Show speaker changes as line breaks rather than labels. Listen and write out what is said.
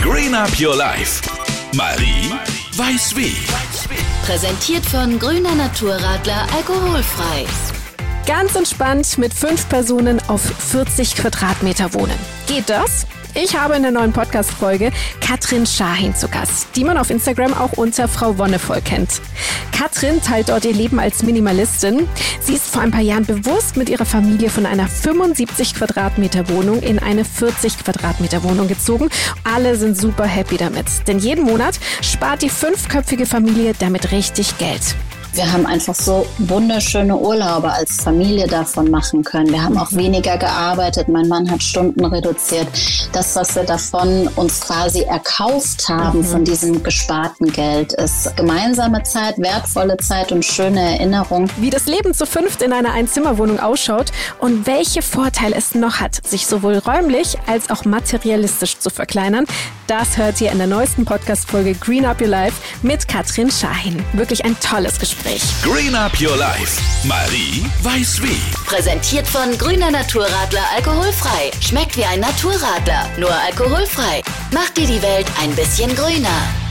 Green Up Your Life. Marie weiß wie.
Präsentiert von Grüner Naturradler alkoholfrei.
Ganz entspannt mit fünf Personen auf 40 Quadratmeter wohnen. Geht das? Ich habe in der neuen Podcast-Folge Katrin Schahin zu Gast, die man auf Instagram auch unter Frau Wonnevoll kennt. Katrin teilt dort ihr Leben als Minimalistin. Sie ist vor ein paar Jahren bewusst mit ihrer Familie von einer 75 Quadratmeter Wohnung in eine 40 Quadratmeter Wohnung gezogen. Alle sind super happy damit, denn jeden Monat spart die fünfköpfige Familie damit richtig Geld.
Wir haben einfach so wunderschöne Urlaube als Familie davon machen können. Wir haben auch weniger gearbeitet. Mein Mann hat Stunden reduziert. Das, was wir davon uns quasi erkauft haben mhm. von diesem gesparten Geld, ist gemeinsame Zeit, wertvolle Zeit und schöne Erinnerung.
Wie das Leben zu fünft in einer Einzimmerwohnung ausschaut und welche Vorteile es noch hat, sich sowohl räumlich als auch materialistisch zu verkleinern, das hört ihr in der neuesten Podcast-Folge Green Up Your Life mit Katrin Schahin. Wirklich ein tolles Gespräch.
Green Up Your Life. Marie weiß wie.
Präsentiert von Grüner Naturradler alkoholfrei. Schmeckt wie ein Naturradler, nur alkoholfrei. Macht dir die Welt ein bisschen grüner.